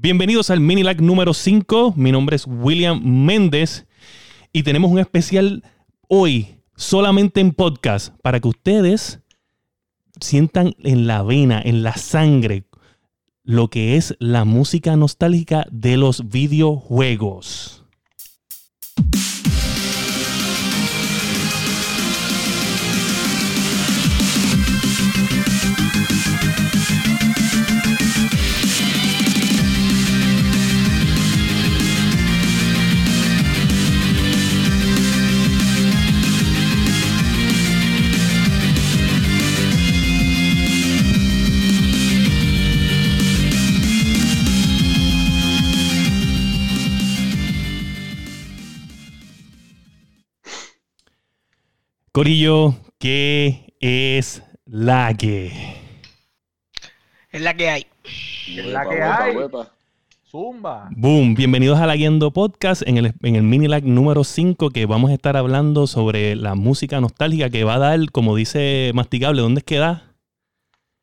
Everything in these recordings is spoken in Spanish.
Bienvenidos al Minilag número 5. Mi nombre es William Méndez y tenemos un especial hoy solamente en podcast para que ustedes sientan en la vena, en la sangre, lo que es la música nostálgica de los videojuegos. Corillo, ¿qué es la que? Es la que hay. Es la que huepa, hay. huepa. Zumba. Boom, bienvenidos a la Guiendo Podcast en el, en el Minilag número 5 que vamos a estar hablando sobre la música nostálgica que va a dar, como dice Masticable, ¿dónde es que da?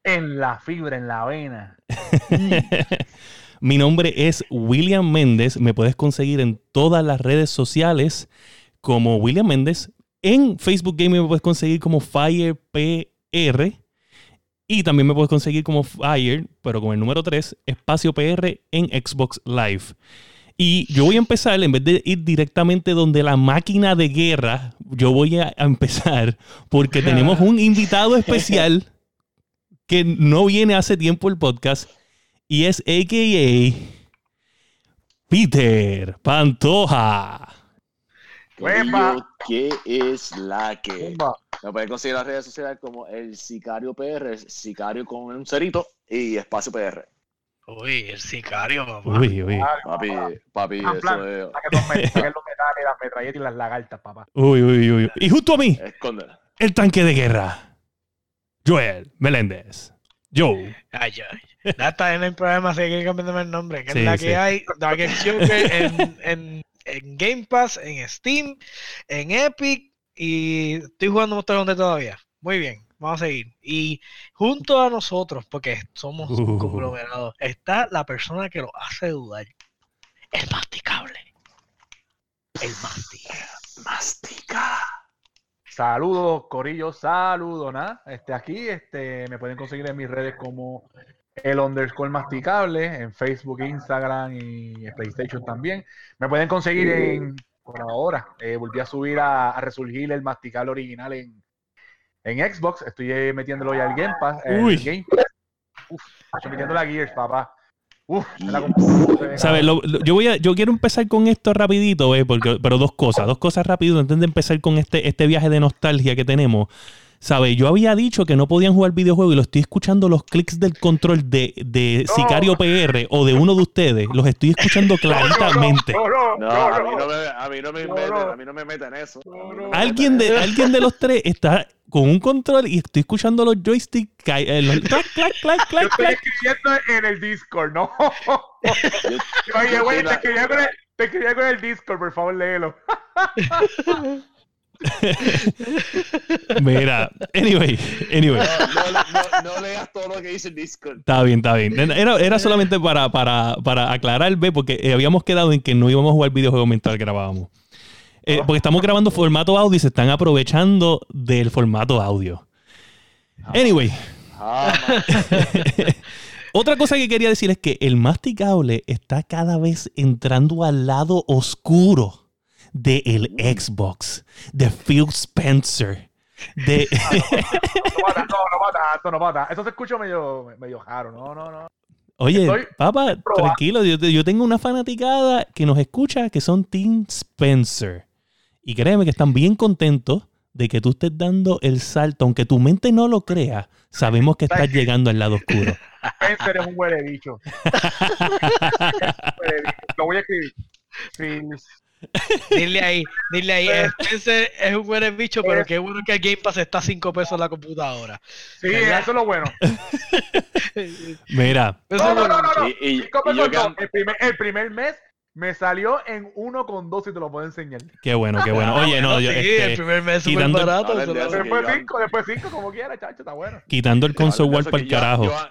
En la fibra, en la vena. Mi nombre es William Méndez. Me puedes conseguir en todas las redes sociales como William Méndez. En Facebook Gaming me puedes conseguir como FirePR. Y también me puedes conseguir como Fire, pero con el número 3, espacio PR en Xbox Live. Y yo voy a empezar, en vez de ir directamente donde la máquina de guerra, yo voy a a empezar porque tenemos un invitado especial que no viene hace tiempo el podcast y es AKA Peter Pantoja. ¿Qué es la que? Me pueden conseguir las redes sociales como el Sicario PR, Sicario con un cerito y espacio PR. Uy, el sicario, papá. Uy, uy, Papi, papi, Ah, plan, eso es. Saque los, met- saque los metales, las metralletas y las lagartas, papá. uy, uy, uy. Y justo a mí, Escóndela. el tanque de guerra. Joel Meléndez. Joe. Ay, ay. Ya está en el programa, así que hay que cambiarme el nombre. Que Sí, es la sí. que hay. Dark Shooter en, en, en Game Pass, en Steam, en Epic. Y estoy jugando Monster Hunter todavía. Muy bien, vamos a seguir. Y junto a nosotros, porque somos Uh. un conglomerado, está la persona que lo hace dudar. El masticable. El masticable. Mastica. Saludos, Corillo, saludos, ¿no? Este, aquí este, me pueden conseguir en mis redes como el underscore masticable, en Facebook, Instagram y en PlayStation también. Me pueden conseguir en, por ahora, eh, volví a subir a, a resurgir el masticable original en, en Xbox. Estoy eh, metiéndolo ya al Game Pass. Uy. Game Pass. Uf, estoy metiendo la Gears, papá. Uf, me la. ¿Sabes? Lo- lo- yo, voy a, yo quiero empezar con esto rapidito, eh, porque, pero dos cosas, dos cosas rápido antes de empezar con este, este viaje de nostalgia que tenemos. ¿Sabes? Yo había dicho que no podían jugar videojuegos y lo estoy escuchando los clics del control de, de No. Sicario PR o de uno de ustedes. Los estoy escuchando claritamente. No, no, No, no, a no, mí no me, a mí no me meten, a mí no me meten eso. Me Alguien meten de, alguien de los tres está con un control y estoy escuchando los joysticks. eh, los clac, clac, clac, Yo clac, estoy clac. escribiendo en el Discord, ¿no? Oye, güey, estoy te la- escribía con el, te escribía con el Discord, por favor, léelo. Mira, anyway, anyway. No, no, no, no leas todo lo que dice el Discord. Está bien, está bien. Era, era solamente para, para, para aclarar, ve, porque eh, habíamos quedado en que no íbamos a jugar videojuegos mientras grabábamos. Eh, porque estamos grabando formato audio y se están aprovechando del formato audio. Anyway, Ah, otra cosa que quería decir es que el masticable está cada vez entrando al lado oscuro del Xbox, de Phil Spencer, de... No va tanto, no va tanto, no va tanto. Eso se escucha medio, medio raro, no, no, no. Oye, Estoy papá, probando. tranquilo, yo, yo tengo una fanaticada que nos escucha que son Team Spencer. Y créeme que están bien contentos de que tú estés dando el salto, aunque tu mente no lo crea, sabemos que estás llegando al lado oscuro. Spencer es un huele bicho. Lo voy a escribir. Sí, Dile ahí, dile ahí. Spencer es un buen bicho, pero qué bueno que el Game Pass está a 5 pesos en la computadora. sí, ¿Verdad? eso es lo bueno. Mira, No, no, no, no, no. Y- y- Cinco y yo pesos no. que- El primer, el primer mes me salió en 1,2 y te lo puedo enseñar. qué bueno, qué bueno. Oye, no, yo, sí, este, el primer mes súper barato. Después yo- 5, después 5, como quiera, chacho, está bueno. quitando el console war para el carajo. yo-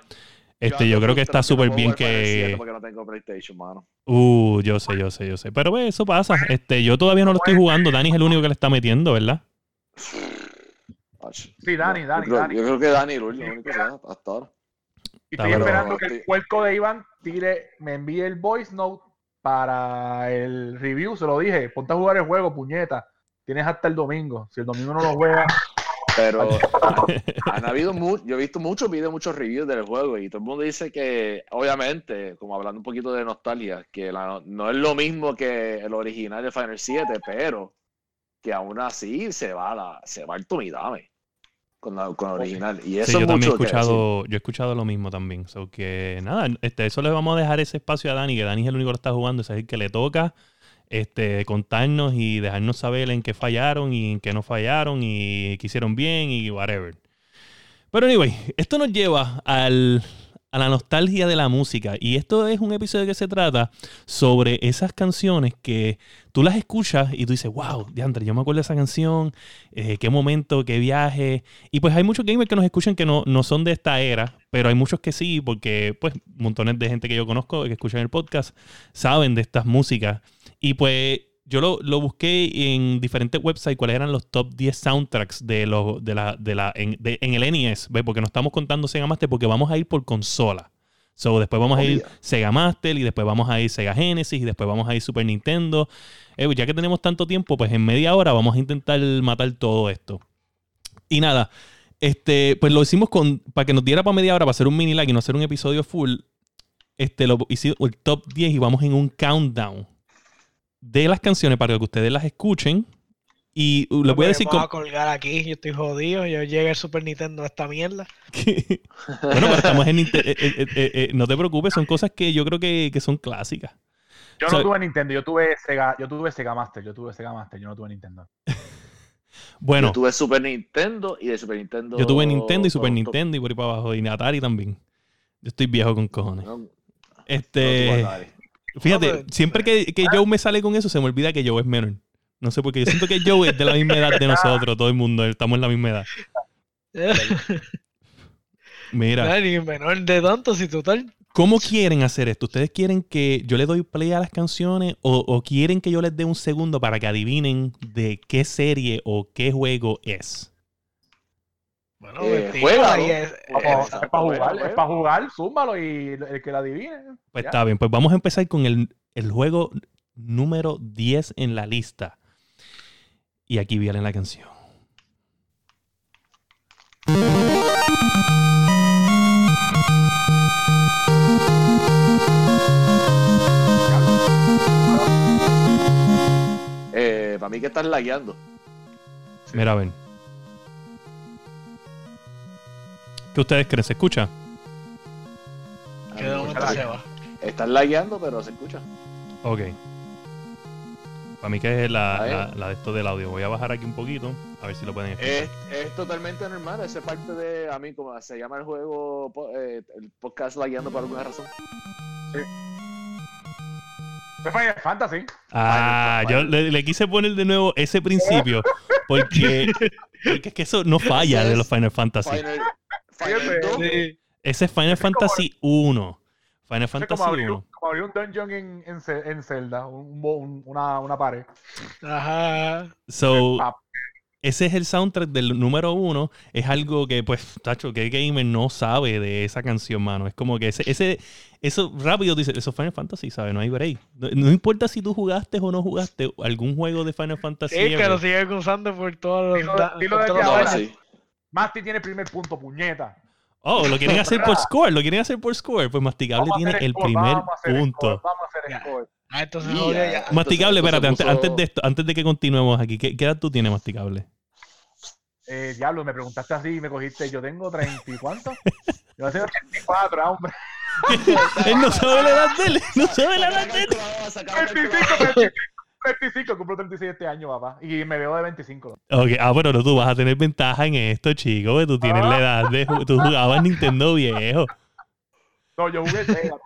Este, yo creo que está súper bien que. Porque no tengo PlayStation, mano. Uh, yo sé, yo sé, yo sé. Pero pues, eso pasa. Este, yo todavía no lo estoy jugando. Dani es el único que le está metiendo, ¿verdad? Sí, Dani, Dani, yo creo, Dani. Yo creo que Dani es el único que sea hasta ahora. Y estoy Pero- esperando que el puerco de Iván tire, me envíe el voice note para el review. Se lo dije, ponte a jugar el juego, puñeta. Tienes hasta el domingo. Si el domingo no lo juegas, Pero han, habido mu- yo he visto muchos videos, muchos reviews del juego y todo el mundo dice que, obviamente, como hablando un poquito de nostalgia, que la- no es lo mismo que el original de Final 7, pero que aún así se va la, se va el Tomidame con la, con la original. Y eso Sí, yo también he que escuchado, yo he escuchado lo mismo también. So que nada, este, eso le vamos a dejar ese espacio a Dani, que Dani es el único que lo está jugando, es el que le toca este, contarnos y dejarnos saber en qué fallaron y en qué no fallaron y qué hicieron bien y whatever. Pero anyway, esto nos lleva al, a la nostalgia de la música. Y esto es un episodio que se trata sobre esas canciones que tú las escuchas y tú dices, wow, Diandre, yo me acuerdo de esa canción, eh, qué momento, qué viaje. Y pues hay muchos gamers que nos escuchan que no, no son de esta era, pero hay muchos que sí, porque pues montones de gente que yo conozco que escuchan el podcast saben de estas músicas. Y pues yo lo, lo busqué en diferentes websites cuáles eran los top 10 soundtracks de, los de la, de la, en, de- en el NES, ¿ves? porque no estamos contando Sega Master porque vamos a ir por consola. So, después vamos a ir. Sega Master y después vamos a ir Sega Genesis y después vamos a ir Super Nintendo. Eh, ya que tenemos tanto tiempo, pues en media hora vamos a intentar matar todo esto. Y nada, este, pues lo hicimos con, para que nos diera para media hora, para hacer un mini like y no hacer un episodio full. Este, lo hicimos el top 10 y vamos en un countdown de las canciones para que ustedes las escuchen. Y uh, les voy a decir Vamos cómo- a colgar aquí, yo estoy jodido. Yo llegué al Super Nintendo a esta mierda. bueno, pero estamos en Ninte- eh, eh, eh, eh, no te preocupes, son cosas que yo creo que, que son clásicas. yo O sea- no tuve Nintendo, yo tuve Sega, yo tuve Sega Master, yo tuve Sega Master, yo no tuve Nintendo. Bueno, Yo tuve Super Nintendo y de Super Nintendo. yo tuve Nintendo y Super todo- Nintendo y por ahí para abajo, y Atari también. Yo estoy viejo con cojones. No, no Este. Fíjate, No, pero- siempre que, que Joe me sale con eso, se me olvida que Joe es menor. No sé por qué. Yo siento que Joe es de la misma edad de nosotros, todo el mundo. Estamos en la misma edad. Mira, Dani, menor de tanto, si total. ¿cómo quieren hacer esto? ¿Ustedes quieren que yo le doy play a las canciones o, o quieren que yo les dé un segundo para que adivinen de qué serie o qué juego es? Bueno, Eh, pues, ahí es- es para jugar, juega, es para jugar, zúmbalo y el que la adivine. Pues ya. está bien, pues vamos a empezar con el, el juego número 10 en la lista. Y aquí viene la canción. Eh, para mí que estás lagueando. Mira, a ¿Qué ustedes creen? ¿Se escucha? que de momento se va. Estás lagueando, pero se escucha. Ok. Para mí que es la, Ahí. la, la de esto del audio. Voy a bajar aquí un poquito, a ver si lo pueden escuchar. Es, es totalmente normal. Esa es parte de, a mí, como se llama el juego, eh, el podcast lagueando por alguna razón. Es Final Fantasy. ah, Final yo le, le quise poner de nuevo ese principio, porque, porque es que eso no falla de los Final Fantasy. Final, Final Fíjate. 2. Sí. Ese es Final Es como- Fantasy 1. Final Fantasy como abrir, 1. un, como abrir un dungeon en, en, Zelda, un, un- una, una pared. Ajá. So, ese es el soundtrack del número uno. Es algo que, pues, tacho, que gamer no sabe de esa canción, mano. Es como que ese, ese eso rápido dice, eso es Final Fantasy, ¿sabes? No hay break. No, no importa si tú jugaste o no jugaste algún juego de Final Fantasy. Sí, que lo siguen usando por todos Dilo- los. da- dilo por todos los Masti tiene el primer punto, puñeta. Oh, lo quieren hacer por score, lo quieren hacer por score. Pues Masticable Vamos tiene el score, primer vamos a hacer punto. score, Vamos a hacer Ya. score. Ah, entonces Yeah. ya. Masticable, entonces espérate, antes, puso- antes de esto, antes de que continuemos aquí, ¿qué, qué edad tú tienes, Masticable? Eh, diablo, me preguntaste así y me cogiste. Yo tengo 30 y cuánto? Yo tengo 84, hombre. Él no sabe la edad de él, no sabe la edad de él. 35, 35, 35, cumplo 36 este año, papá. Y me veo de 25. Ok, ah, pero no, tú vas a tener ventaja en esto, chico, porque tú tienes la edad de... Tú jugabas Nintendo viejo. No, yo jugué Sega.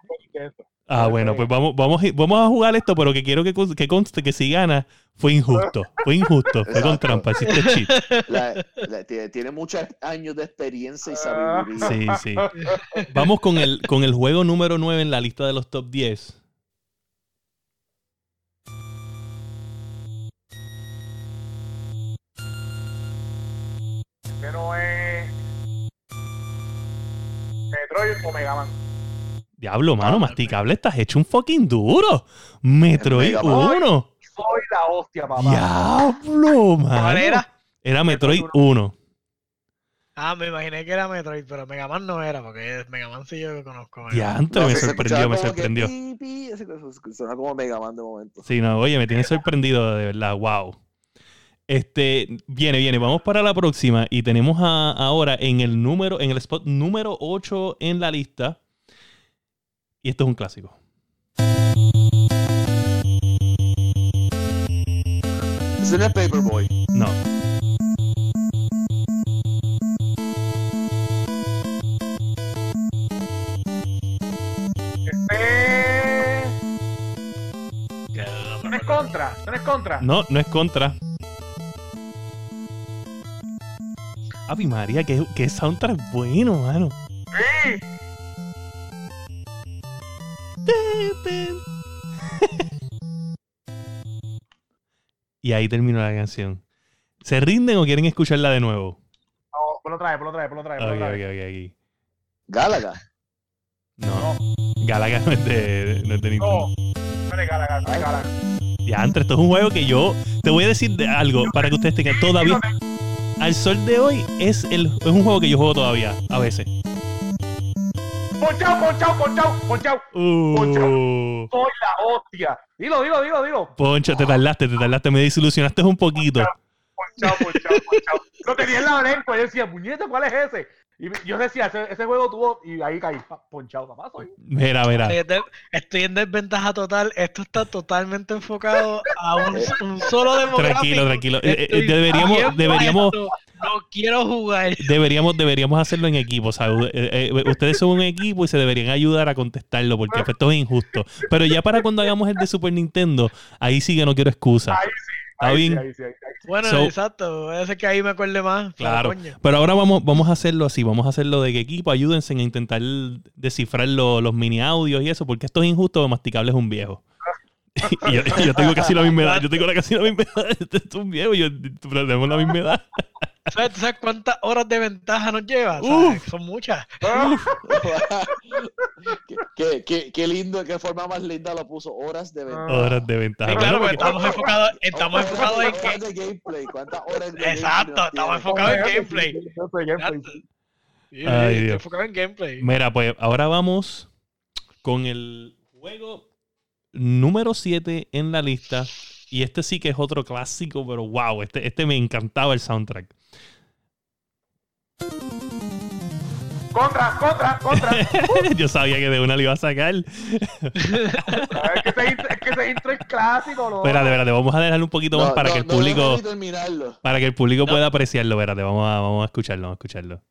Ah, bueno, pues vamos, vamos, a- vamos a jugar esto, pero que quiero que, que conste que si gana, fue injusto. Fue injusto. Fue con trampa. Hiciste cheat. La- la- tiene, tiene muchos años de experiencia y Ah. sabiduría. Sí, sí. Vamos con el, con el juego número 9 en la lista de los top 10. Que no es. Metroid o Mega Man. Diablo, mano, Ah, masticable, estás hecho un fucking duro. Metroid Mega Man. 1. Soy la hostia, papá. Diablo, mano. ¿Cuál era? Era Metroid Metroid 1. Ah, me imaginé que era Metroid, pero Mega Man no era, porque Mega Man sí yo conozco. Mega Man. Diantre, No, me sorprendió, me que sorprendió. pi, pi, Suena como Mega Man de momento. Sí, no, oye, me tiene sorprendido, de verdad, wow. Este, viene, viene, vamos para la próxima y tenemos a- ahora en el número, en el spot número 8 en la lista. Y esto es un clásico. Es Paperboy. No, Este. No es contra. No es contra. no, no es contra. Ave María, qué, qué soundtrack bueno, mano. Sí. y ahí terminó la canción. ¿Se rinden o quieren escucharla de nuevo? No, ponlo otra vez, ponlo otra vez, ponlo otra vez. Ok, ponlo ok, otra vez. ok, aquí. Galaga. No, Galaga no es de, no es de Nintendo. No, no es Galaga, no es Galaga. Ya, antes, esto es un juego que yo te voy a decir de algo para que ustedes tengan todavía. Al sol de hoy es, el, es un juego que yo juego todavía, a veces. Ponchao, ponchao, ponchao, ponchao. Uh, Soy la hostia. Dilo, dilo, dilo, dilo. Poncho, te tardaste, te tardaste, me desilusionaste un poquito. Ponchao, ponchao, ponchao. Lo tenía en la lengua. Yo decía, puñeta, ¿cuál es ese? Y yo decía, ese, ese juego tuvo. Y ahí caí. Ponchao, papá. Soy. Mira, mira. Estoy en de- Estoy en desventaja total. Esto está totalmente enfocado a un, un solo demográfico. Tranquilo, tranquilo. Eh, eh, Estoy deberíamos, deberíamos. No quiero jugar. deberíamos, deberíamos hacerlo en equipo. ¿sabes? Eh, eh, ustedes son un equipo y se deberían ayudar a contestarlo porque esto es injusto. Pero ya para cuando hagamos el de Super Nintendo, ahí sí que no quiero excusa. Ahí sí. Está ahí bien. Sí, ahí sí, ahí sí. Bueno, So- exacto. Puede ser que ahí me acuerde más. pero Claro. Pero ahora vamos, vamos a hacerlo así, vamos a hacerlo de que equipo, ayúdense a intentar descifrar lo- los mini audios y eso, porque esto es injusto, masticable es un viejo. y yo, tengo casi la misma edad, yo tengo la- casi la misma edad, este es un viejo, y yo tenemos la misma edad. ¿Sabes, tú sabes cuántas horas de ventaja nos lleva? Son muchas. qué, qué- qué- qué lindo, qué forma más linda lo puso. Horas de ventaja. Horas de ventaja. Sí, claro, porque estamos enfocados, estamos enfocados en ¿Cuántas que. horas de gameplay? ¿Cuántas horas de Exacto, gameplay estamos enfocados en Gameplay, Ay, Dios. enfocado en gameplay. Mira, pues ahora vamos con el juego número 7 en la lista. Y este sí que es otro clásico, pero wow, este, este me encantaba el soundtrack. Contra, contra, contra. Yo sabía que de una le iba a sacar. es, que ese, intro- es que ese intro es clásico, ¿no? Espérate, espérate, vamos a dejarlo un poquito más para no, que el público. Para que el público No. pueda apreciarlo, espérate, vamos a, vamos a escucharlo, vamos a escucharlo.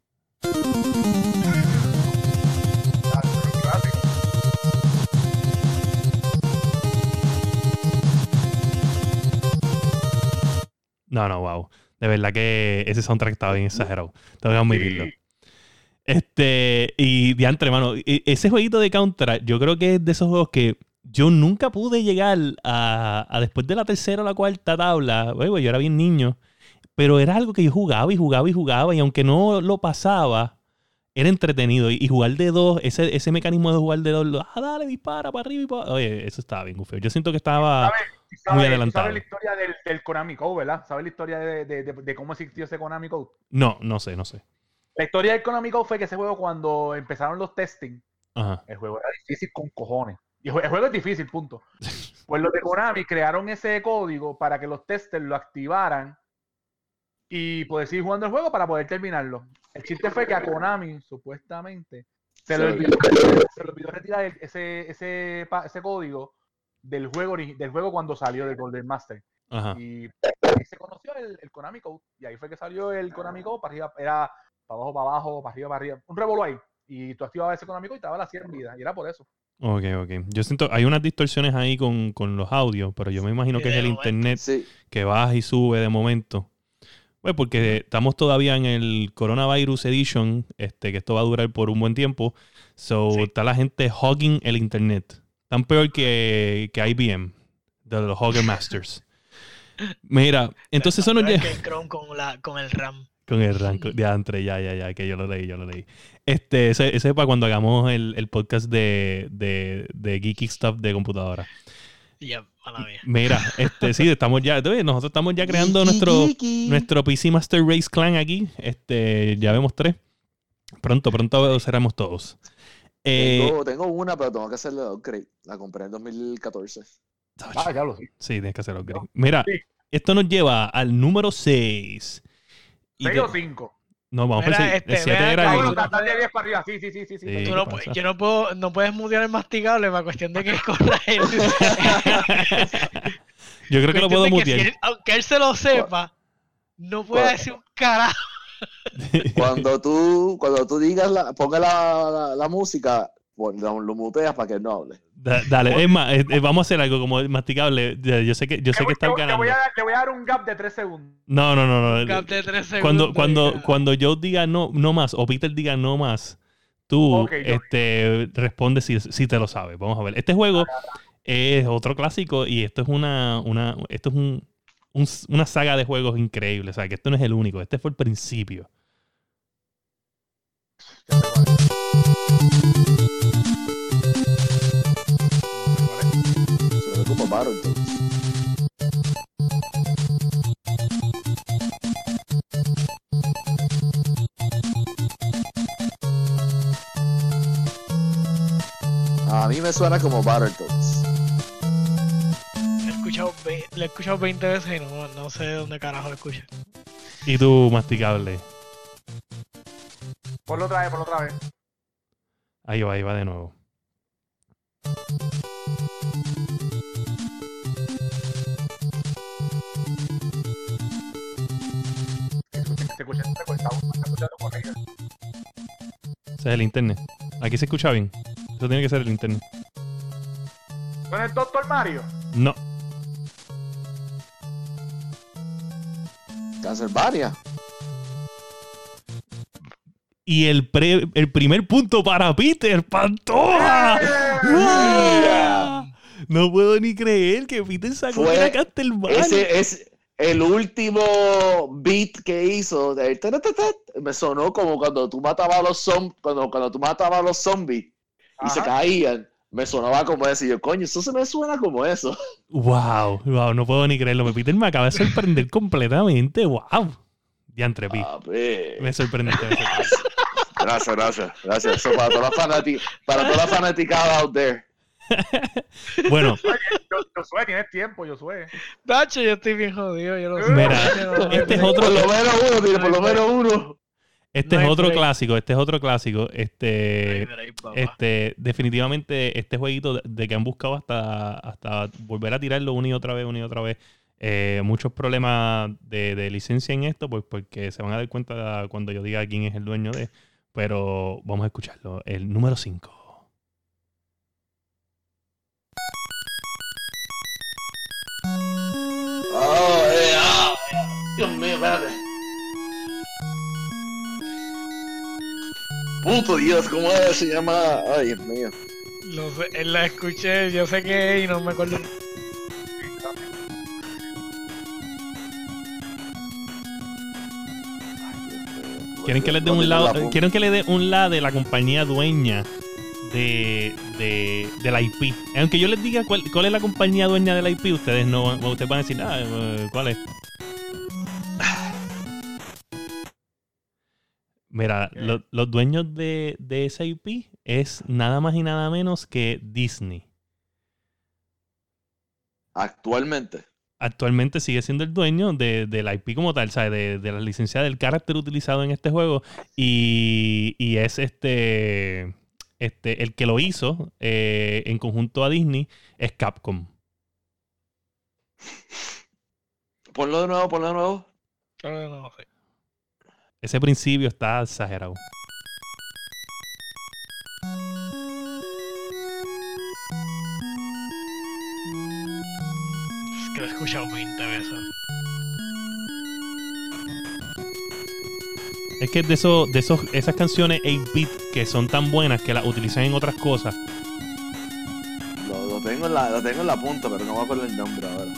No, no, wow. De verdad que ese soundtrack estaba bien exagerado. Tengo que admitirlo. Este, y diantre, hermano, e- ese jueguito de Counter, yo creo que es de esos juegos que yo nunca pude llegar a, a después de la tercera o la cuarta tabla. Bueno, yo era bien niño, pero era algo que yo jugaba y jugaba y jugaba, y aunque no lo pasaba, era entretenido. Y, y jugar de dos, ese, ese mecanismo de jugar de dos, lo- ah, dale, dispara para arriba y para. Oye, eso estaba bien feo. Yo siento que estaba. ¿Sabes? Muy ¿Sabes- adelantado. ¿Sabes la historia del, del Konami Code, verdad? ¿Sabes la historia de, de- de- de cómo existió ese Konami Code? No, no sé, no sé. La historia del Konami Code fue que ese juego, cuando empezaron los testing, Ajá. el juego era difícil con cojones. Y el juego es difícil, punto. Pues los de Konami crearon ese código para que los testers lo activaran y poder seguir jugando el juego para poder terminarlo. El chiste fue que a Konami, supuestamente, se le Sí. olvidó, se le olvidó retirar el- ese, ese, ese código del juego, del juego cuando salió del Golden Master. Ajá. Y ahí se conoció el, el Konami Code. Y ahí fue que salió el Konami Code. Para arriba, era para abajo, para abajo, para arriba, para arriba. Un revolú ahí. Y tú activabas ese Konami Code y te daba la 100 vidas. Y era por eso. Ok, ok. Yo siento, hay unas distorsiones ahí con, con los audios, pero yo me imagino Sí, que es el momento. internet Sí. que baja y sube de momento. Pues porque estamos todavía en el Coronavirus Edition, este, que esto va a durar por un buen tiempo. So, Sí. está la gente hogging el internet. Tan peor que, que IBM, de los Hogger Masters. Mira, entonces eso nos lleva... que el Chrome con, la, con el RAM. Con el rango de entre, ya, ya, ya, que yo lo leí, yo lo leí. Este, ese, ese es para cuando hagamos el, el podcast de, de, de Geeky Stuff de computadora. Ya, mala mía. Mira, este, sí, estamos ya, nosotros estamos ya creando nuestro, nuestro PC Master Race Clan aquí. Este, ya vemos tres. Pronto, pronto seremos todos. Eh, Tengo, tengo una, pero tengo que hacerle upgrade. La compré en 2014. Ah, ya lo sé. sí, tienes que hacer upgrade. Mira, Sí. esto nos lleva al número 6. ¿Seis o cinco? No, vamos por Mira, seis. este, 7 bueno, de 10 para arriba. Sí, sí, sí, sí. sí. Sí. Tú ¿qué no, yo no puedo, no puedes mutear el masticable para cuestión de que corra el. Yo creo que lo puedo mutear. si él- aunque él se lo sepa, no puede ¿Cuál? decir un carajo. Cuando tú, cuando tú digas, la, ponga la, la, la música, lo, lo muteas para que él no hable. Da- dale, es más, eh, vamos a hacer algo como masticable. Yo sé que, yo sé que voy- están ganando. Le voy, a, dar- le voy a dar un gap de 3 segundos. No, no, no, no. Gap de tres Cuando, segundos, cuando, ya. cuando yo diga no, no más, o Peter diga no más, tú este, responde si, si te lo sabes. Vamos a ver. Este juego es otro clásico y esto es una, una esto es un, un- una saga de juegos increíble. O sea, que esto no es el único. Este fue el principio. Battletoads. A mí me suena como Battletoads. Lo he escuchado, lo he escuchado 20 veces y no, no sé de dónde carajo lo escuché. Y tú, masticable. Ponlo otra vez, ponlo otra vez. Ahí va, ahí va de nuevo. Se escucha, se escucha, se escucha corrido. Ese es el internet. Aquí se escucha bien. Eso tiene que ser el internet. ¿Con el Doctor Mario? No. Castlevania. Y el, pre- el primer punto para Peter Pantoja. ¡Ah! No puedo ni creer que Peter sacó Fue era Castlevania. Ese es el último beat que hizo. de taratatat, Me sonó como cuando tú matabas a los zombies. Cuando, cuando tú matabas a los zombies y se caían. Me sonaba como eso. Y yo, coño, eso se me suena como eso. Wow, wow, no puedo ni creerlo. Peter me acaba de sorprender completamente. Wow. Diantre, Pi. A ver. Me sorprendiste. me sorprendiste. Gracias, gracias, gracias. Eso para toda la fanati- para toda la fanaticada out there. Bueno, Yo, Josué, tienes tiempo, Josué. Nacho, yo estoy bien jodido, yo lo sé. Mira, este es otro- Por lo menos uno, mire, por lo menos uno. este No es otro break. clásico. Este es otro clásico. no Este. break. Este, definitivamente, este jueguito de- de que han buscado hasta, hasta volver a tirarlo una y otra vez, una y otra vez. eh, muchos problemas de, de licencia en esto, pues porque se van a dar cuenta cuando yo diga quién es el dueño de. Pero vamos a escucharlo. El número 5. Dios mío, espérate. Puto Dios, ¿cómo se llama? Ay, Dios mío. Lo sé, él la escuché, yo sé que es y no me acuerdo. ¿Quieren que les dé No un lado? la. ¿Quieren que le dé un lado de la compañía dueña de, de, de la IP? Aunque yo les diga cuál, cuál es la compañía dueña de la IP, ustedes no ustedes van a decir, ah, eh, ¿cuál es? Mira, los dueños de, de esa IP es nada más y nada menos que Disney. Actualmente. actualmente sigue siendo el dueño de, de la IP como tal, ¿sabes? De, de la licencia del carácter utilizado en este juego. Y, y es este, este. El que lo hizo eh, en conjunto a Disney es Capcom. Ponlo de nuevo, ponlo de nuevo. Pero no sé. Ese principio está exagerado. Es que lo he escuchado 20 veces. Es que de, esos, de esos, esas canciones 8-bit que son tan buenas que las utilizan en otras cosas. Lo, tengo en la, lo tengo en la punta, pero no me acuerdo el nombre ahora.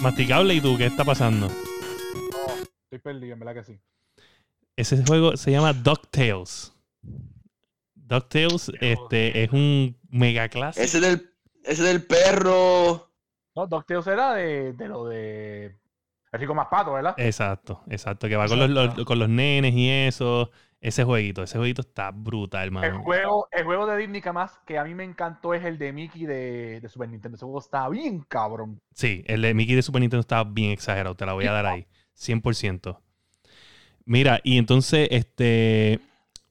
Masticable y tú, ¿qué está pasando? Oh, estoy perdido, en verdad que sí. Ese juego se llama DuckTales. DuckTales este, es un mega clásico. Ese del, ese del perro. No, DuckTales era de, de lo de. El rico más pato, ¿verdad? Exacto, exacto. Que va con los, los- con los nenes y eso. Ese jueguito, ese jueguito está brutal, El hermano. juego, el juego de Disney que más que a mí me encantó es el de Mickey de, de Super Nintendo. Ese juego está bien cabrón. Sí, el de Mickey de Super Nintendo está bien exagerado. Te la voy a dar ahí. 100%. Mira, y entonces, este.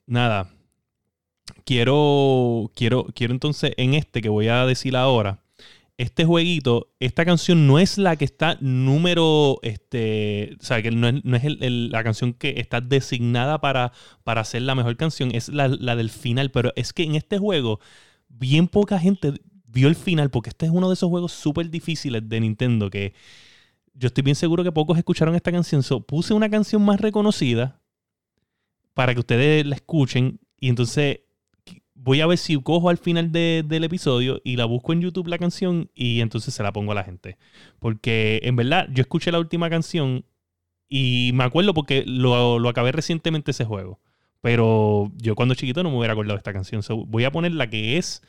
Nada. Quiero. Quiero. Quiero entonces en este que voy a decir ahora. Este jueguito, esta canción no es la que está número. Este. O sea, que no es, no es el- la canción que está designada para, para ser la mejor canción. Es la, la del final. Pero es que en este juego, bien poca gente vio el final. Porque este es uno de esos juegos súper difíciles de Nintendo. Que yo estoy bien seguro que pocos escucharon esta canción. So, puse una canción más reconocida para que ustedes la escuchen. Y entonces voy a ver si cojo al final de- del episodio y la busco en YouTube la canción y entonces se la pongo a la gente. Porque en verdad yo escuché la última canción y me acuerdo porque lo, lo acabé recientemente ese juego. Pero yo cuando chiquito no me hubiera acordado de esta canción. Voy a poner la que es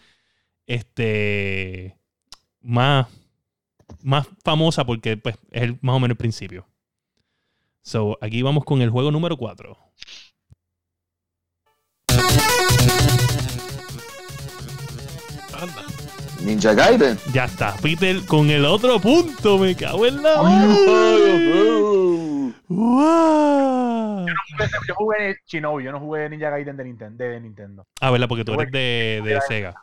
este más más famosa porque pues, es el- más o menos el principio. So, aquí vamos con el juego número 4. Anda. Ninja Gaiden. Ya está. Peter con el otro punto. Me cago en la. ¡Wow! Yo jugué en Shinobi, yo no jugué Ninja Gaiden de Nintendo. De Nintendo. Ah, ¿verdad? Porque tú eres de, de Sega.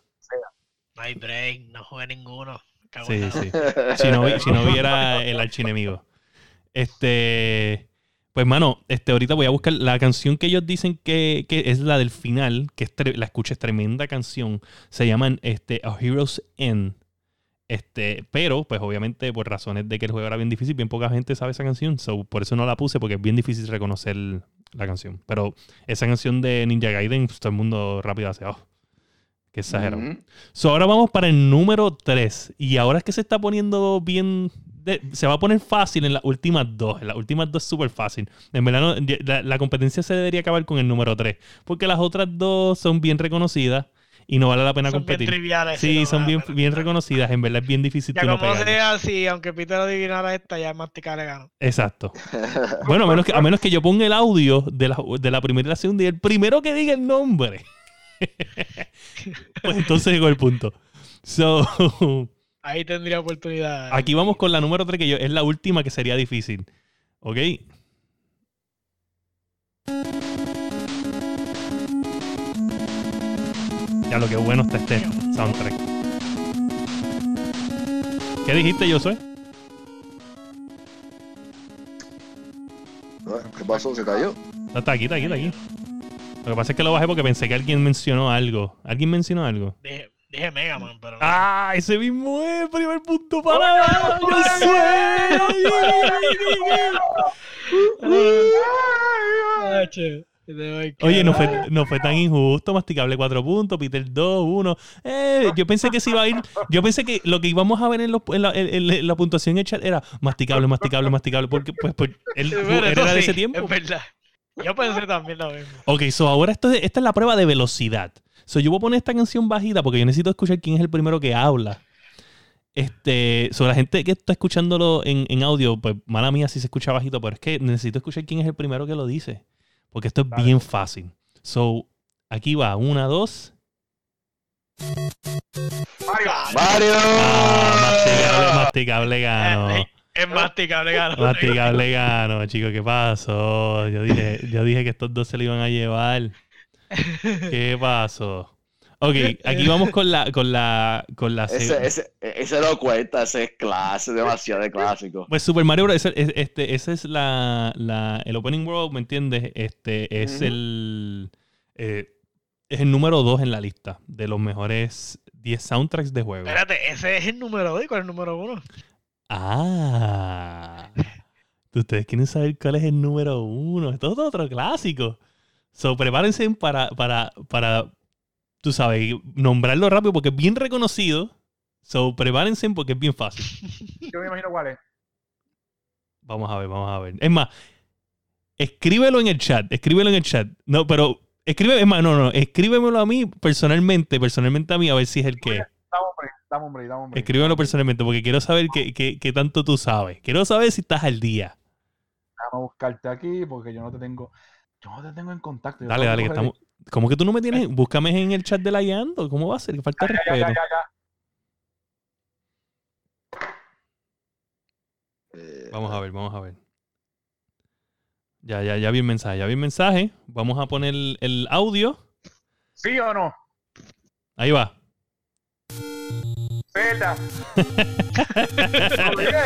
No hay break, no jugué ninguno. Sí, en la- sí. Shinobi, Shinobi era el archienemigo. Este. Pues, mano, este, ahorita voy a buscar la canción que ellos dicen que, que es la del final, que es la escucha, es tremenda canción. Se llaman este, A Hero's End. Este, pero, pues obviamente, por razones de que el juego era bien difícil, bien poca gente sabe esa canción. So, por eso no la puse, porque es bien difícil reconocer la canción. Pero esa canción de Ninja Gaiden, pues, todo el mundo rápido hace, oh, qué exagerado. So, ahora vamos para el número 3. Y ahora es que se está poniendo bien. de- se va a poner fácil en las últimas dos. En las últimas dos es súper fácil. En verdad, no- la, la competencia se debería acabar con el número 3. Porque las otras dos son bien reconocidas y no vale la pena Son bien competir. triviales. Sí, no son bien, bien reconocidas. En verdad es bien difícil Ya tú no como pegarle. sea, si aunque Peter adivinara esta, ya masticable gano. Exacto. Bueno, a menos, que, a menos que yo ponga el audio de la, de la primera y la segunda y el primero que diga el nombre. pues entonces llegó el punto. So, Ahí tendría oportunidad. Aquí vamos con la número 3, que yo, es la última que sería difícil. ¿Ok? Ya lo que bueno está este soundtrack. ¿Qué dijiste, yo soy? ¿Qué pasó? ¿Se cayó? Está aquí, está aquí, está aquí. Lo que pasa es que lo bajé porque pensé que alguien mencionó algo. ¿Alguien mencionó algo? Dije, dije Mega Man, pero. no. ¡Ah! Ese mismo es el primer punto para yo sé. Ah, Oye, no fue, no fue tan injusto. Masticable 4 puntos, Peter 2, 1. Eh, yo pensé que se iba a ir. Yo pensé que lo que íbamos a ver en, los- en la, en- en la puntuación chat era masticable, masticable, masticable. Porque pues, pues él eso era de ese tiempo. Es verdad. Yo pensé también lo mismo. Ok, so ahora esto es- esta es la prueba de velocidad. So yo voy a poner esta canción bajita porque yo necesito escuchar quién es el primero que habla. Este, sobre la gente que está escuchándolo en, en audio, pues mala mía si se escucha bajito, pero es que necesito escuchar quién es el primero que lo dice. Porque esto es bien fácil. So, aquí va, una, dos. Mario. ¡Mario! Ah, masticable, masticable gano. Es masticable, gano. Masticable gano, chicos, ¿qué pasó? Yo dije, yo dije que estos dos se lo iban a llevar. ¿Qué pasó? Ok, aquí vamos con la, con la, con la Ese, ese, ese no cuenta, ese es clase, demasiado de clásico. Pues Super Mario Bros. Ese, es- este, ese es la, la- el opening world, ¿me entiendes? Este es el eh, es el número 2 en la lista de los mejores 10 soundtracks de juego. Espérate, ese es el número 2 y cuál es el número 1. Ah. Ustedes quieren saber cuál es el número uno. Esto es otro clásico. So, prepárense para, para, para, tú sabes, nombrarlo rápido porque es bien reconocido. So, prepárense porque es bien fácil. Yo me imagino cuál es. Vamos a ver, vamos a ver. Es más, escríbelo en el chat, escríbelo en el chat. No, pero escribe, es más, no, no, escríbemelo a mí personalmente, personalmente a mí, a ver si es el que. Dame hombre, dame hombre, dame hombre. Escríbemelo personalmente porque quiero saber qué, qué, qué tanto tú sabes. Quiero saber si estás al día. Déjame buscarte aquí porque yo no te tengo. Yo no te tengo en contacto. Yo Dale, dale, que estamos. ¿Cómo que tú no me tienes? Búscame en el chat de la Yando. ¿Cómo va a ser? Que falta Ya, ya, ya, respeto. ya, ya. Eh, Vamos a ver, vamos a ver. Ya, ya, ya vi el mensaje, ya vi el mensaje. Vamos a poner el audio. ¿Sí o no? Ahí va.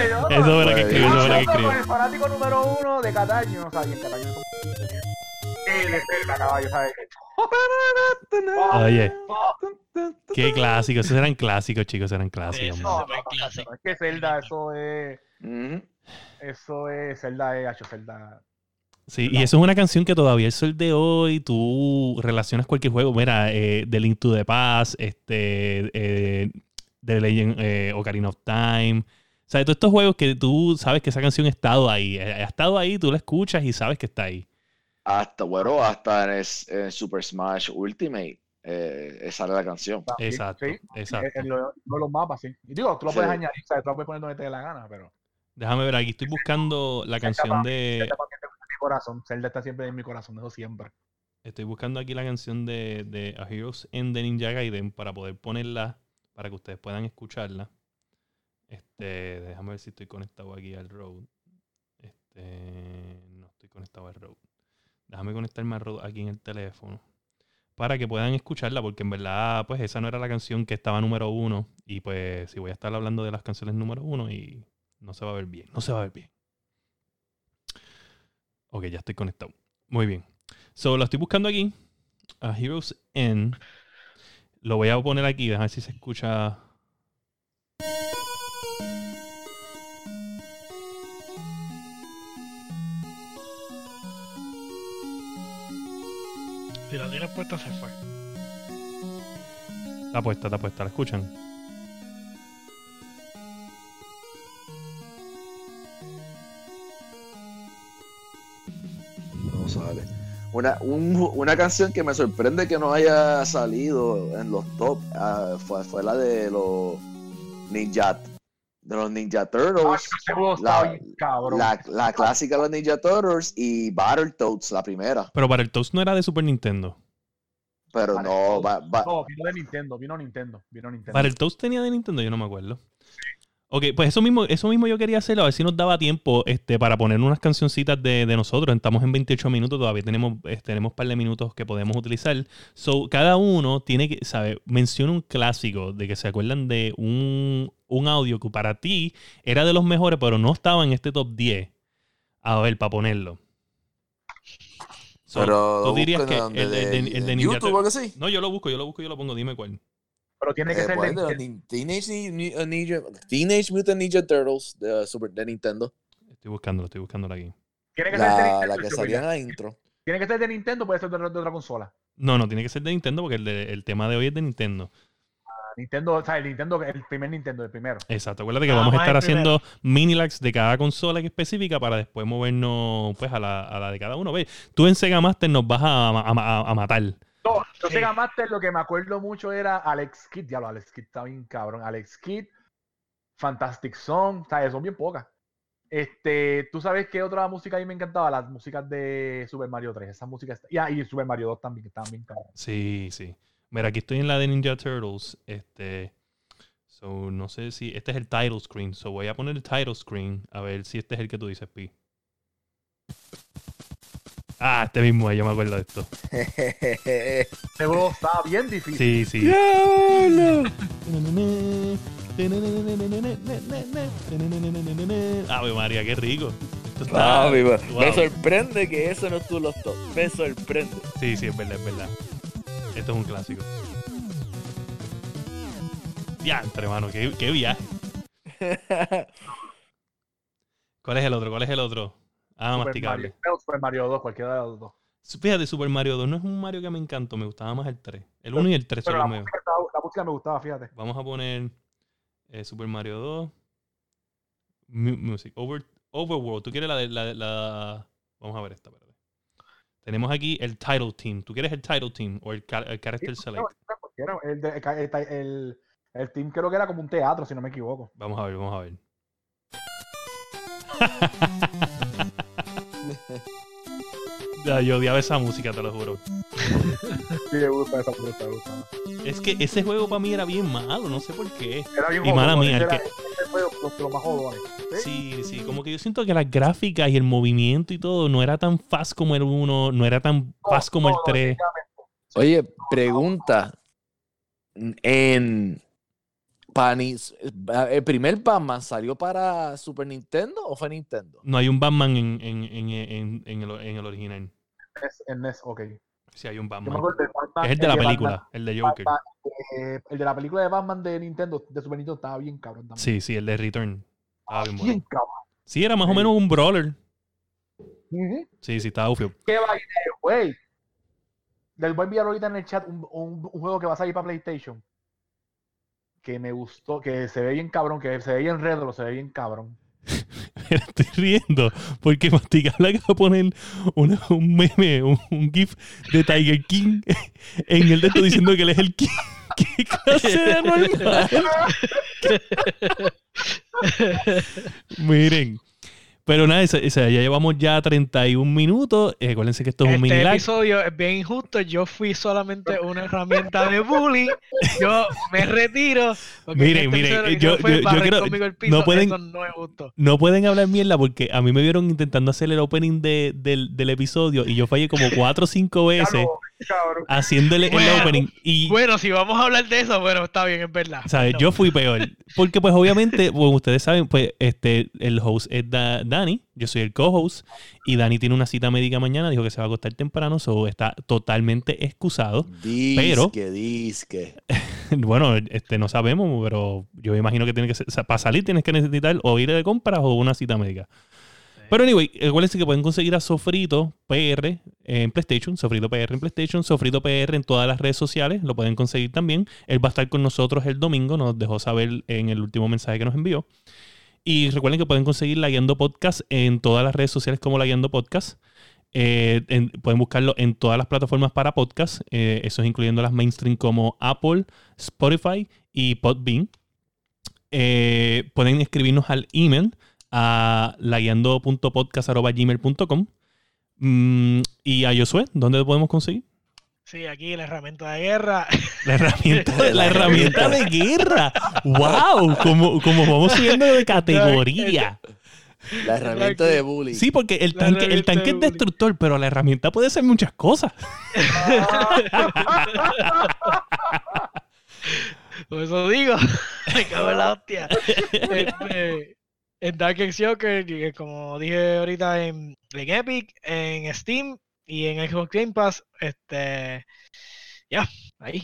Yo. Eso era que escribió, eso era que escribió. con el fanático número uno de Cataño. No sabía, en Cataño somos- Él es Zelda, caballo, ¿sabes? Oye, qué clásico. Esos eran clásicos, chicos, eran clásicos. Sí. No, no, no, es que Zelda, eso es. ujú. Eso es. Zelda es hecho Zelda. Sí, y eso es una canción que todavía el sol de hoy tú relacionas cualquier juego. Mira, eh, The Link to the Past, este, eh, The Legend, eh, Ocarina of Time. O sea, todos estos juegos que tú sabes que esa canción ha estado ahí. eh, Ha estado ahí, tú la escuchas y sabes que está ahí. Hasta, bueno, hasta en, es- en Super Smash Ultimate eh, sale la canción. También, Exacto, sí. exacto. En, en lo- en los mapas, sí. Y digo, tú lo Sí. puedes añadir, o sea, tú lo puedes poner donde te dé la gana, pero. Déjame ver, aquí estoy buscando la canción de... Mi corazón. Zelda está siempre en mi corazón, eso siempre. Estoy buscando aquí la canción de, de A Heroes End de Ninja Gaiden para poder ponerla, para que ustedes puedan escucharla. Este, déjame ver si estoy conectado aquí al road. Este, no estoy conectado al road. Déjame conectarme al road aquí en el teléfono. Para que puedan escucharla, porque en verdad, pues esa no era la canción que estaba número uno. Y pues, si voy a estar hablando de las canciones número uno y no se va a ver bien. No se va a ver bien. Ok, ya estoy conectado. Muy bien. So, lo estoy buscando aquí. A Heroes End. Lo voy a poner aquí, déjame ver si se escucha. Si la tienes puesta, se fue. Está puesta, está puesta, ¿la escuchan? No sale. Una, un- una canción que me sorprende que no haya salido en los top ah, fue, fue la de los Ninja de los Ninja Turtles. La- bien. La, la clásica de los Ninja Turtles y Battletoads, la primera. Pero Toast no era de Super Nintendo. Pero no, va, va- No, vino de Nintendo, vino Nintendo, vino Nintendo. Para el Toast tenía de Nintendo, yo no me acuerdo. Ok, pues eso mismo, eso mismo yo quería hacer, a ver si nos daba tiempo este, para poner unas cancioncitas de, de nosotros. Estamos en 28 minutos, todavía tenemos, eh, tenemos un par de minutos que podemos utilizar. So, cada uno tiene que, ¿sabe? Menciona un clásico de que se acuerdan de un, un audio que para ti era de los mejores, pero no estaba en este top 10. A ver, para ponerlo. So, Pero tú dirías que el, el de, de- el de Ninja YouTube o algo así. No, yo lo busco, yo lo busco, yo lo pongo, dime cuál. Pero tiene que Eh, ser pues, de de Teenage, uh, Ninja, Teenage Mutant Ninja Turtles de, Super, de Nintendo. Estoy buscándolo, estoy buscándolo aquí. Tiene que ser de La, Nintendo. la que salía en la intro. Tiene que ser de Nintendo, puede ser de, de otra consola. No, no, tiene que ser de Nintendo porque el, de- el tema de hoy es de Nintendo. Nintendo, o sea, el Nintendo, el primer Nintendo, el primero. Exacto. Acuérdate que Nada vamos a estar haciendo mini lags de cada consola que específica para después movernos pues a la, a la de cada uno. Ve, tú en Sega Master nos vas a, a- a- a matar. Yo Sí. Sega Master lo que me acuerdo mucho era Alex Kidd. Diablo, Alex Kidd está bien cabrón. Alex Kidd, Fantastic Song, ¿sabes? Son bien pocas. Este, ¿tú sabes qué otra música a mí me encantaba? Las músicas de Super Mario 3. Esas músicas. Y, ah, y Super Mario 2 también, que estaban bien cabrón. Sí, sí. Mira, aquí estoy en la de Ninja Turtles. Este. So, no sé si. Este es el title screen. So, voy a poner el title screen. A ver si este es el que tú dices, Pi. Ah, este mismo, yo me acuerdo de esto. Ese juego estaba bien difícil. Sí, sí. Ave María, qué rico. Esto está- Ah, viva. wow. Me sorprende que eso no estuvo los top. Me sorprende. Sí, sí, es verdad, es verdad. Esto es un clásico. Diantre, hermano, qué, qué viaje. ¿Cuál es el otro? ¿Cuál es el otro? Ah, Super masticable. Mario, Super Mario 2, cualquiera de los dos. Fíjate, Super Mario 2 no es un Mario que me encantó, me gustaba más el 3. El 1 y el 3 son los la míos. la música me gustaba, fíjate. Vamos a poner eh, Super Mario 2. Mu- Music. Over, Overworld. ¿Tú quieres la de la, la- Vamos a ver esta, espérate. Tenemos aquí el title team. ¿Tú quieres el title team o el, el character Sí, select? no. El, de- el- el- el team creo que era como un teatro, si no me equivoco. Vamos a ver, vamos a ver. Ya, yo odiaba esa música, te lo juro. Sí, me gusta esa música, me gusta. Es que ese juego para mí era bien malo, no sé por qué. Era bien Y mala jodón, mía, era- que- ese fue los, los más jodones. ¿sí? Sí, sí, como que yo siento que las gráficas y el movimiento y todo no era tan fast como el 1, no era tan fast como el No, no, 3. definitivamente. Oye, pregunta. En. Panis, ¿El primer Batman salió para Super Nintendo o fue Nintendo? No hay un Batman en, en, en, en, en el, en el original. NES, en NES, ok. Sí, hay un Batman. Es el de la película, el de Joker. Batman, eh, el de la película de Batman de Nintendo, de Super Nintendo, estaba bien cabrón también. Sí, sí, el de Return. Estaba bien Bien bueno. cabrón. Sí, era más o menos un brawler. Sí, sí, estaba ufio. ¿Qué va a ir, güey? Les voy a enviar ahorita en el chat un, un- un juego que va a salir para PlayStation. Que me gustó, que se ve bien cabrón, que se ve bien retro, se ve bien cabrón. Me estoy riendo porque Masticable acaba de poner una- un meme, un, un gif de Tiger King en el de esto diciendo que él es el King. ¿Qué clase de normal? Miren. Pero nada, ya llevamos ya 31 minutos. Eh, acuérdense que esto es un mini Este live. episodio es bien injusto. Yo fui solamente una herramienta de bullying. Yo me retiro. Miren, este miren, que yo- yo- quiero- no pueden- no es justo. No pueden hablar mierda porque a mí me vieron intentando hacer el opening de- del, del episodio y yo fallé como 4 o 5 veces Claro, cabrón. haciéndole el Bueno, opening. Y Bueno, si vamos a hablar de eso, bueno, está bien, es verdad. ¿Sabes? No. Yo fui peor. Porque, pues, obviamente, como ustedes saben, pues, este, el host es Da- Dani. Yo soy el co-host. Y Dani tiene una cita médica mañana. Dijo que se va a acostar temprano. So, está totalmente excusado. Pero- Disque, disque. Bueno, este, no sabemos, pero yo me imagino que tiene que ser, para salir tienes que necesitar o ir de compras o una cita médica. Pero anyway, acuérdense que pueden conseguir a Sofrito PR en PlayStation, Sofrito PR en PlayStation, Sofrito PR en todas las redes sociales, lo pueden conseguir también. Él va a estar con nosotros el domingo, nos dejó saber en el último mensaje que nos envió. Y recuerden que pueden conseguir La Guiando Podcast en todas las redes sociales como La Guiando Podcast. Eh, en- pueden buscarlo en todas las plataformas para podcast, eh, eso es incluyendo las mainstream como Apple, Spotify y Podbean. Eh, pueden escribirnos al email a laguiando.podcast.gmail.com Mm, y a Josué, ¿dónde lo podemos conseguir? Sí, aquí la herramienta de guerra. La herramienta, la herramienta de guerra. ¡Wow! Como, como vamos subiendo de categoría. La herramienta de bullying. Sí, porque el tanque, el tanque de es destructor, pero la herramienta puede ser muchas cosas. Por eso digo, me cago en la hostia. Este, en Dark Joker, como dije ahorita en, en Epic, en Steam y en Xbox Game Pass, este, ya, ahí,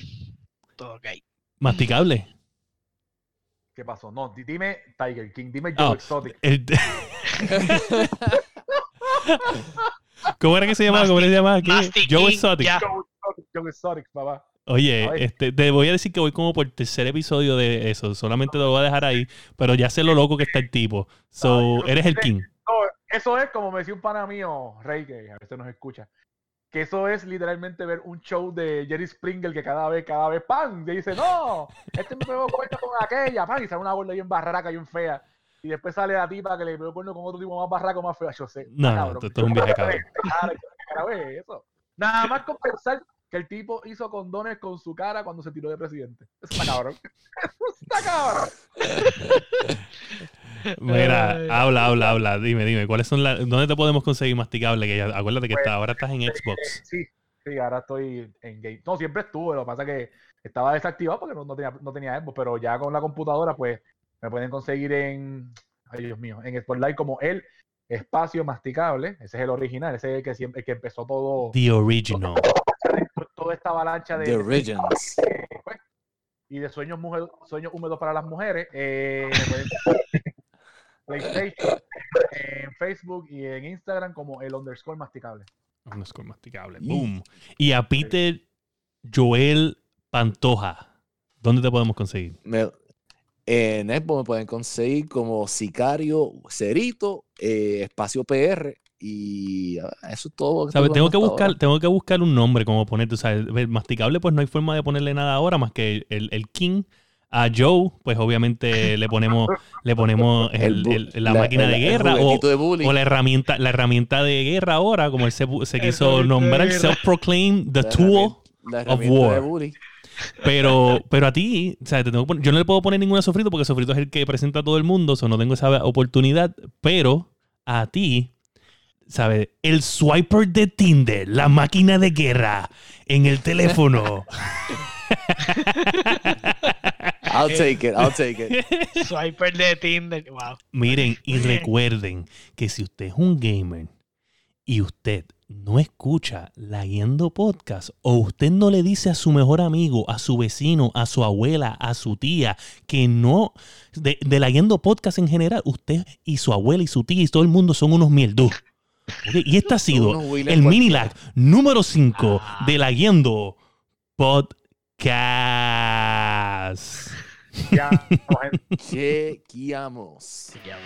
todo ok. Masticable. ¿Qué pasó? No, di- dime Tiger King, dime Ah, Joe Exotic. El- ¿Cómo era que se llamaba? ¿Cómo era que se llamaba? Joe Exotic. ya. Joe Exotic, Joe Exotic, papá. Oye, este, te voy a decir que voy como por el tercer episodio de eso. Solamente te lo voy a dejar ahí. Pero ya sé lo loco que está el tipo. So, eres el king. Eso es como me decía un pana mío, Rey, que a veces nos escucha. Que eso es literalmente ver un show de Jerry Springer que cada vez, cada vez, ¡pam! Y dice, no, este me pegó cuenta con aquella, ¡pam! Y sale una gorda bien barraca, bien fea. Y después sale la tipa que le pegó cuerno con otro tipo más barraco, más feo. Yo sé. No, cabrón. esto es un viaje cabrón. Nada más con pensar que el tipo hizo condones con su cara cuando se tiró de presidente. Eso está cabrón. Eso está cabrón. Mira, Ay. habla, habla, habla. Dime, dime. ¿Cuáles son las, ¿Dónde te podemos conseguir masticable? Que ya, acuérdate que Pues, está, ahora estás en Xbox. Sí, sí, ahora estoy en game. No, siempre estuve, lo que pasa es que estaba desactivado porque no, no tenía, no tenía Xbox, pero ya con la computadora, pues me pueden conseguir en, ay Dios mío, en Spotlight como el espacio masticable. Ese es el original, ese es el que, siempre, el que empezó todo, The Original. Toda esta avalancha de, The Origins. pues, y de sueños, mujer- sueños húmedos para las mujeres. Eh, PlayStation, en Facebook y en Instagram como el underscore masticable. Underscore masticable. Boom. Y a Peter Joel Pantoja. ¿Dónde te podemos conseguir? Me- en Xbox me pueden conseguir como Sicario, Cerito, eh, Espacio PR y ah, eso es todo. ¿Sabes? Tengo que buscar, ahora. tengo que buscar un nombre como ponerte. O sea, el masticable, pues no hay forma de ponerle nada ahora más que el, el King. A Joe, pues obviamente le ponemos, le ponemos el- el- la, máquina el- de el guerra o, de o la herramienta, la herramienta de guerra ahora, como él se, se quiso nombrar, guerra. self-proclaimed the La tool. la de war. Pero, pero a ti, o sea, te tengo que poner- yo no le puedo poner ninguna sofrito porque sofrito es el que presenta a todo el mundo, o no tengo esa oportunidad. Pero a ti, ¿sabes? El swiper de Tinder, la máquina de guerra en el teléfono. I'll take it, I'll take it. Swiper de Tinder. Wow. Miren y recuerden que si usted es un gamer y usted no escucha la Yendo Podcast o usted no le dice a su mejor amigo, a su vecino, a su abuela, a su tía, que no, de, de la Yendo Podcast en general, usted y su abuela y su tía y todo el mundo son unos mierdú. Ok, Y este ha sido el mini lag número 5 de la Yendo Podcast. Ya. Chequeamos. Ya.